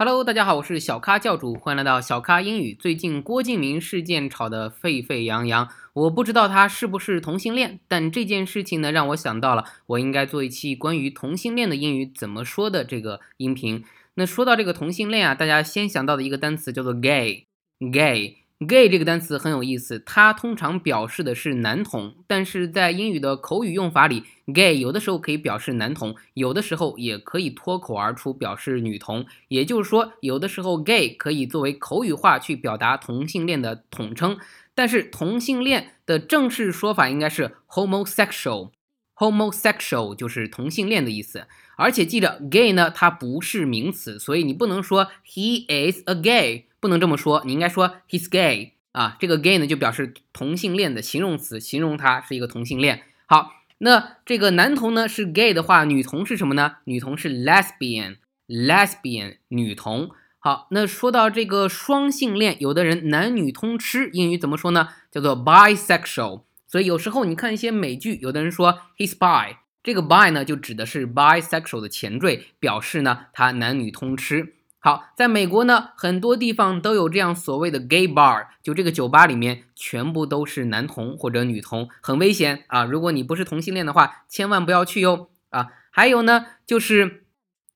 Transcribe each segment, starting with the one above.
Hello，大家好，我是小咖教主，欢迎来到小咖英语。最近郭敬明事件吵得沸沸扬扬，我不知道他是不是同性恋，但这件事情呢，让我想到了我应该做一期关于同性恋的英语怎么说的这个音频。那说到这个同性恋啊，大家先想到的一个单词叫做 gay，gay。gay gay 这个单词很有意思，它通常表示的是男同，但是在英语的口语用法里，gay 有的时候可以表示男同，有的时候也可以脱口而出表示女同。也就是说，有的时候 gay 可以作为口语化去表达同性恋的统称，但是同性恋的正式说法应该是 homosexual，homosexual 就是同性恋的意思。而且记着，gay 呢它不是名词，所以你不能说 he is a gay。不能这么说，你应该说 he's gay 啊，这个 gay 呢就表示同性恋的形容词，形容他是一个同性恋。好，那这个男同呢是 gay 的话，女同是什么呢？女同是 lesbian，lesbian 女同。好，那说到这个双性恋，有的人男女通吃，英语怎么说呢？叫做 bisexual。所以有时候你看一些美剧，有的人说 he's bi，这个 bi 呢就指的是 bisexual 的前缀，表示呢他男女通吃。好，在美国呢，很多地方都有这样所谓的 gay bar，就这个酒吧里面全部都是男同或者女同，很危险啊！如果你不是同性恋的话，千万不要去哟啊！还有呢，就是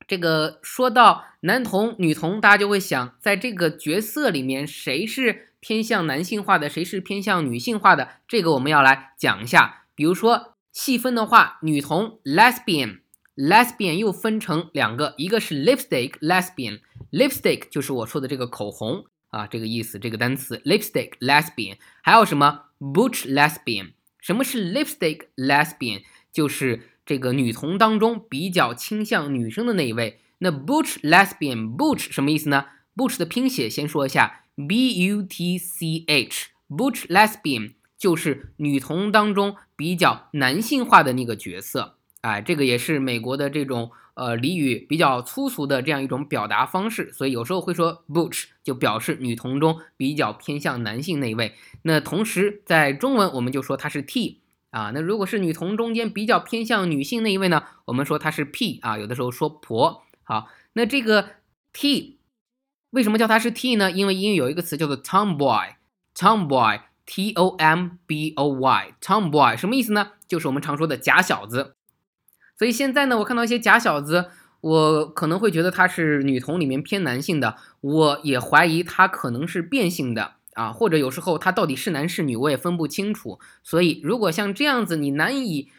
这个说到男同女同，大家就会想，在这个角色里面，谁是偏向男性化的，谁是偏向女性化的？这个我们要来讲一下。比如说细分的话，女同 lesbian。Lesbian 又分成两个，一个是 lipstick lesbian Lipstick 就是我说的这个口红啊，这个意思，这个单词 lipstick lesbian，还有什么 butch lesbian？什么是 lipstick lesbian？就是这个女同当中比较倾向女生的那一位。那 butch lesbian，butch 什么意思呢？butch 的拼写先说一下，b u t c h，butch lesbian 就是女同当中比较男性化的那个角色。哎，这个也是美国的这种呃俚语比较粗俗的这样一种表达方式，所以有时候会说 butch 就表示女同中比较偏向男性那一位。那同时在中文我们就说她是 T 啊。那如果是女同中间比较偏向女性那一位呢，我们说她是 P 啊。有的时候说婆。好，那这个 T 为什么叫它是 T 呢？因为英语有一个词叫做 tomboy，tomboy，T O M B O Y，tomboy 什么意思呢？就是我们常说的假小子。所以现在呢，我看到一些假小子，我可能会觉得他是女同里面偏男性的，我也怀疑他可能是变性的啊，或者有时候他到底是男是女，我也分不清楚。所以如果像这样子，你难以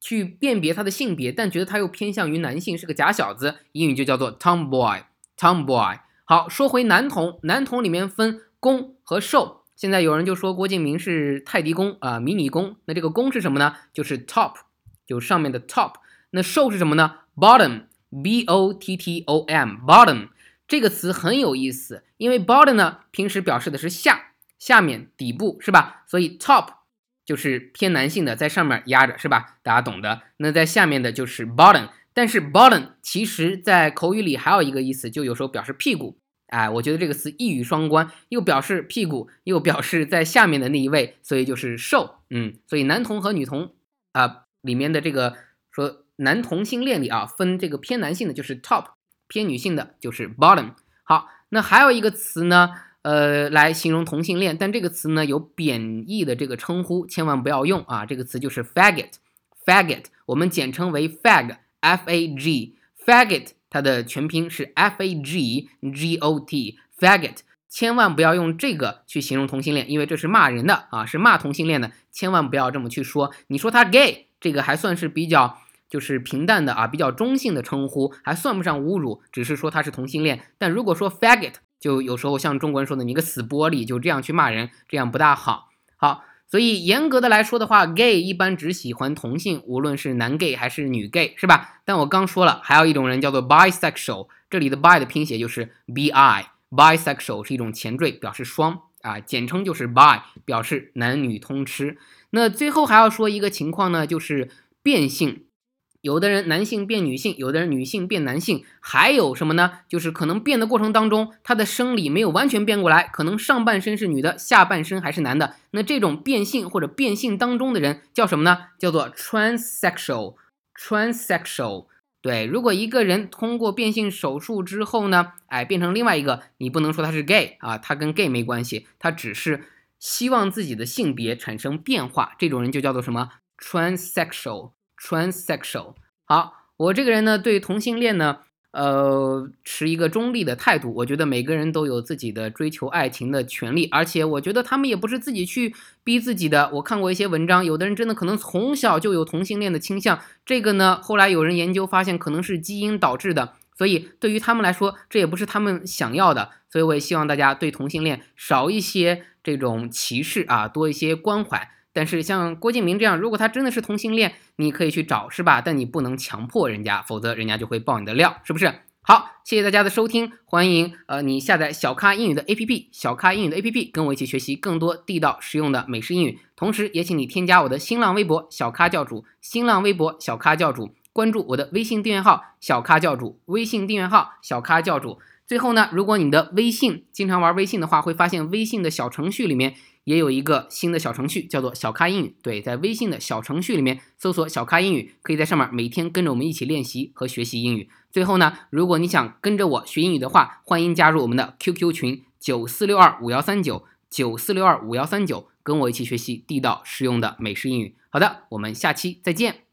去辨别他的性别，但觉得他又偏向于男性，是个假小子，英语就叫做 tomboy，tomboy。好，说回男童，男童里面分攻和受。现在有人就说郭敬明是泰迪攻啊，迷你攻，那这个攻是什么呢？就是 top，就上面的 top。那瘦是什么呢？bottom，b o t t o m，bottom 这个词很有意思，因为 bottom 呢平时表示的是下、下面、底部，是吧？所以 top 就是偏男性的，在上面压着，是吧？大家懂的。那在下面的就是 bottom，但是 bottom 其实在口语里还有一个意思，就有时候表示屁股。哎，我觉得这个词一语双关，又表示屁股，又表示在下面的那一位，所以就是瘦。嗯，所以男同和女同啊里面的这个说。男同性恋里啊，分这个偏男性的就是 top，偏女性的就是 bottom。好，那还有一个词呢，呃，来形容同性恋，但这个词呢有贬义的这个称呼，千万不要用啊。这个词就是 faggot，faggot，我们简称为 fag，f a g，faggot 它的全拼是 f a g g o t，faggot，千万不要用这个去形容同性恋，因为这是骂人的啊，是骂同性恋的，千万不要这么去说。你说他 gay，这个还算是比较。就是平淡的啊，比较中性的称呼，还算不上侮辱，只是说他是同性恋。但如果说 faggot，就有时候像中国人说的你个死玻璃，就这样去骂人，这样不大好。好，所以严格的来说的话，gay 一般只喜欢同性，无论是男 gay 还是女 gay，是吧？但我刚说了，还有一种人叫做 bisexual，这里的 bi 的拼写就是 bi，bisexual 是一种前缀，表示双啊，简称就是 bi，表示男女通吃。那最后还要说一个情况呢，就是变性。有的人男性变女性，有的人女性变男性，还有什么呢？就是可能变的过程当中，他的生理没有完全变过来，可能上半身是女的，下半身还是男的。那这种变性或者变性当中的人叫什么呢？叫做 transsexual。transsexual 对，如果一个人通过变性手术之后呢，哎，变成另外一个，你不能说他是 gay 啊，他跟 gay 没关系，他只是希望自己的性别产生变化，这种人就叫做什么 transsexual transsexual，。好，我这个人呢，对同性恋呢。呃，持一个中立的态度。我觉得每个人都有自己的追求爱情的权利，而且我觉得他们也不是自己去逼自己的。我看过一些文章，有的人真的可能从小就有同性恋的倾向，这个呢，后来有人研究发现可能是基因导致的，所以对于他们来说，这也不是他们想要的。所以我也希望大家对同性恋少一些这种歧视啊，多一些关怀。但是像郭敬明这样，如果他真的是同性恋，你可以去找，是吧？但你不能强迫人家，否则人家就会爆你的料，是不是？好，谢谢大家的收听，欢迎呃你下载小咖英语的 APP，小咖英语的 APP，跟我一起学习更多地道实用的美式英语。同时也请你添加我的新浪微博小咖教主，新浪微博小咖教主，关注我的微信订阅号小咖教主，微信订阅号小咖教主。最后呢，如果你的微信经常玩微信的话，会发现微信的小程序里面。也有一个新的小程序，叫做小咖英语。对，在微信的小程序里面搜索“小咖英语”，可以在上面每天跟着我们一起练习和学习英语。最后呢，如果你想跟着我学英语的话，欢迎加入我们的 QQ 群九四六二五幺三九九四六二五幺三九，跟我一起学习地道实用的美式英语。好的，我们下期再见。